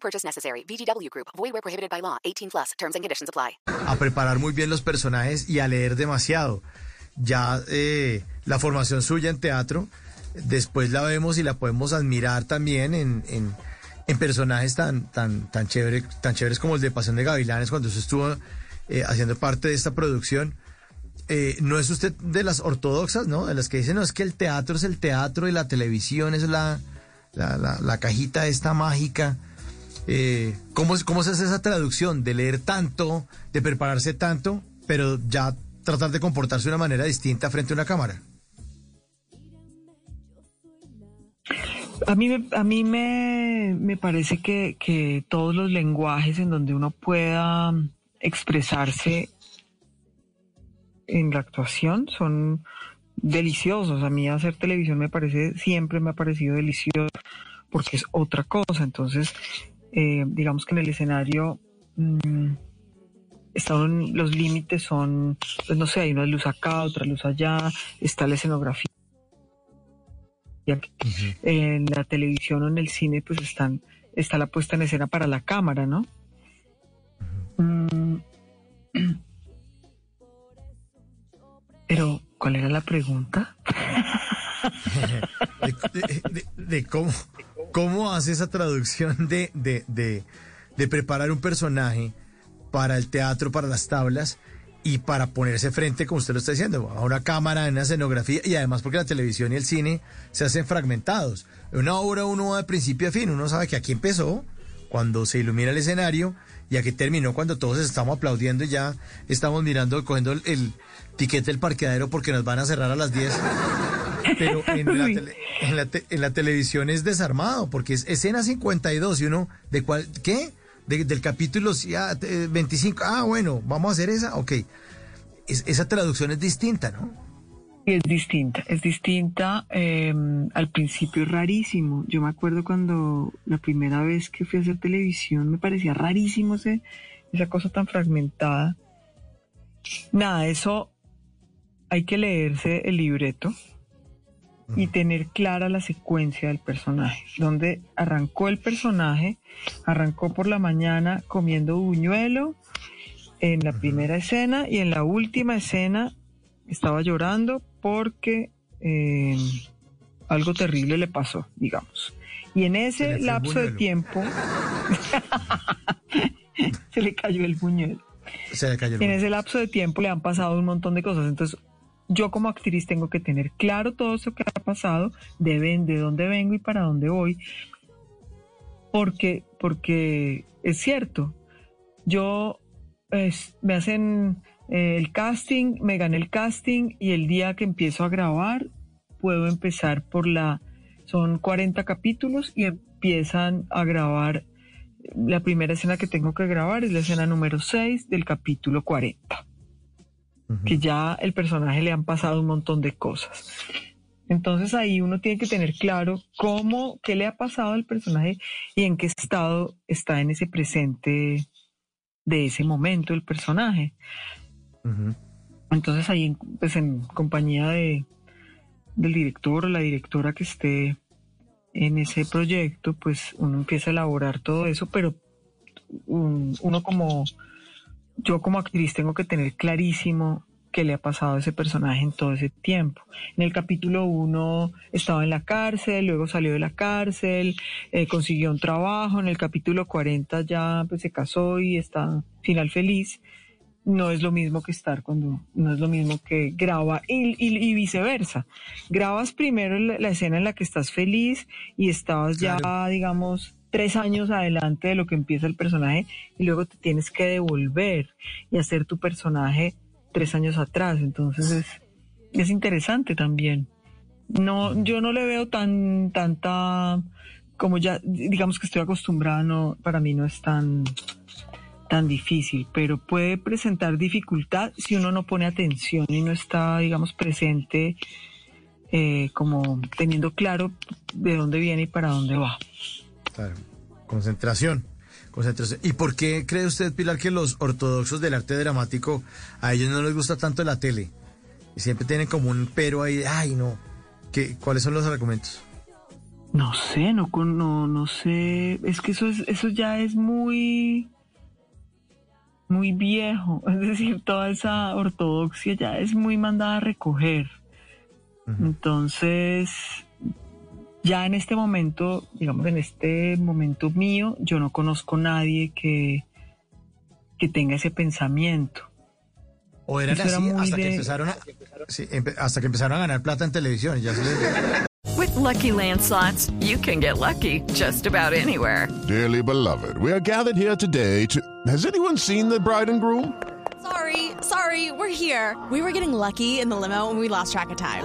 Purchase necessary. VGW Group. Void where prohibited by law. 18 plus. Terms and conditions apply. A preparar muy bien los personajes y a leer demasiado. Ya eh, la formación suya en teatro, después la vemos y la podemos admirar también en, en, en personajes tan, tan, tan, chévere, tan chéveres como el de Pasión de Gavilanes, cuando usted estuvo eh, haciendo parte de esta producción. Eh, no es usted de las ortodoxas, ¿no? De las que dicen, no, es que el teatro es el teatro y la televisión es la, la, la, la cajita esta mágica. Eh, ¿cómo, ¿Cómo se hace esa traducción de leer tanto, de prepararse tanto, pero ya tratar de comportarse de una manera distinta frente a una cámara? A mí, a mí me, me parece que, que todos los lenguajes en donde uno pueda expresarse en la actuación son deliciosos. A mí hacer televisión me parece, siempre me ha parecido delicioso porque es otra cosa. Entonces, eh, digamos que en el escenario mm, están, los límites son, pues no sé, hay una luz acá, otra luz allá, está la escenografía. En la televisión o en el cine, pues están, está la puesta en escena para la cámara, ¿no? Mm. Pero, ¿cuál era la pregunta? de, de- de- de cómo, cómo hace esa traducción de, de, de, preparar un personaje para el teatro, para las tablas y para ponerse frente, como usted lo está diciendo, a una cámara, en una escenografía y además porque la televisión y el cine se hacen fragmentados. En una obra uno va de principio a fin, uno sabe que aquí empezó cuando se ilumina el escenario y aquí terminó cuando todos estamos aplaudiendo y ya estamos mirando, cogiendo el, el tiquete del parqueadero porque nos van a cerrar a las 10. Pero en la, Uy. tele- en, la te- en la televisión es desarmado, porque es escena 52 y uno, ¿de cuál? ¿Qué? De- del capítulo ah, eh, 25. Ah, bueno, vamos a hacer esa. Ok. Es- esa traducción es distinta, ¿no? Es distinta, es distinta. eh, al principio es rarísimo. Yo me acuerdo cuando la primera vez que fui a hacer televisión me parecía rarísimo ese, esa cosa tan fragmentada. Nada, eso hay que leerse el libreto y tener clara la secuencia del personaje. Donde arrancó el personaje, arrancó por la mañana comiendo buñuelo en la primera escena y en la última escena estaba llorando porque eh, algo terrible le pasó, digamos. Y en ese lapso de buñuelo. tiempo se le cayó el buñuelo. Se le cayó el Y en ese lapso de tiempo le han pasado un montón de cosas. Entonces, yo como actriz tengo que tener claro todo eso que ha pasado, de, ven- de dónde vengo y para dónde voy. Porque, porque es cierto, yo es- me hacen eh, el casting, me gané el casting y el día que empiezo a grabar puedo empezar por la, son 40 capítulos y empiezan a grabar, la primera escena que tengo que grabar es la escena número 6 del capítulo 40 Que ya el personaje le han pasado un montón de cosas. Entonces ahí uno tiene que tener claro cómo, qué le ha pasado al personaje y en qué estado está en ese presente de ese momento el personaje. Entonces ahí, pues en compañía de, del director o la directora que esté en ese proyecto, pues uno empieza a elaborar todo eso, pero un- uno como, yo como actriz tengo que tener clarísimo qué le ha pasado a ese personaje en todo ese tiempo. En el capítulo 1 estaba en la cárcel, luego salió de la cárcel, eh, consiguió un trabajo, en el capítulo 40 ya pues, se casó y está final feliz no es lo mismo que estar cuando, no es lo mismo que graba y, y- y viceversa. Grabas primero la, la escena en la que estás feliz y estabas ya, Claro. digamos, tres años adelante de lo que empieza el personaje y luego te tienes que devolver y hacer tu personaje tres años atrás. Entonces es, es interesante también. No, yo no le veo tan, tanta como ya, digamos que estoy acostumbrada, no, para mí no es tan, tan difícil, pero puede presentar dificultad si uno no pone atención y no está, digamos, presente, eh, como teniendo claro de dónde viene y para dónde va. Claro. Concentración. Concentración. ¿Y por qué cree usted, Pilar, que los ortodoxos del arte dramático a ellos no les gusta tanto la tele? Y siempre tienen como un pero ahí, ay no. ¿Qué, ¿Cuáles son los argumentos? No sé, no, no, no sé. Es que eso, es, eso ya es muy, muy viejo. Es decir, toda esa ortodoxia ya es muy mandada a recoger. Entonces, ya en este momento, digamos, en este momento mío, yo no conozco a nadie que, que tenga ese pensamiento. O eran así hasta, que empezaron a, sí, hasta que empezaron a ganar plata en televisión. Ya se les... With lucky landslots, you can get lucky just about anywhere. Dearly beloved, we are gathered here today to. Has anyone seen the bride and groom? Sorry, sorry, we're here. We were getting lucky in the limo and we lost track of time.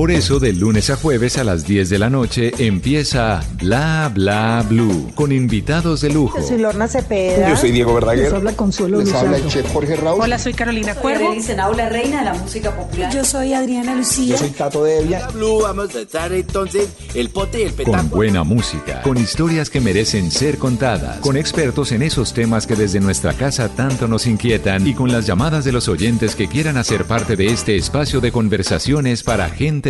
Por eso, de lunes a jueves a las 10 de la noche empieza Bla Bla Blue con invitados de lujo. Yo soy Lorna Cepeda. Yo soy Diego Verdaguer. Les habla Consuelo Les habla el chef Jorge Raúl. Hola, soy Carolina Cuervo. Dicen la reina de la música popular. Yo soy Adriana Lucía. Yo soy Tato Devia. Blue, vamos a estar entonces el pote y el petáculo. Con buena música, con historias que merecen ser contadas, con expertos en esos temas que desde nuestra casa tanto nos inquietan y con las llamadas de los oyentes que quieran hacer parte de este espacio de conversaciones para gente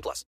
18 plus.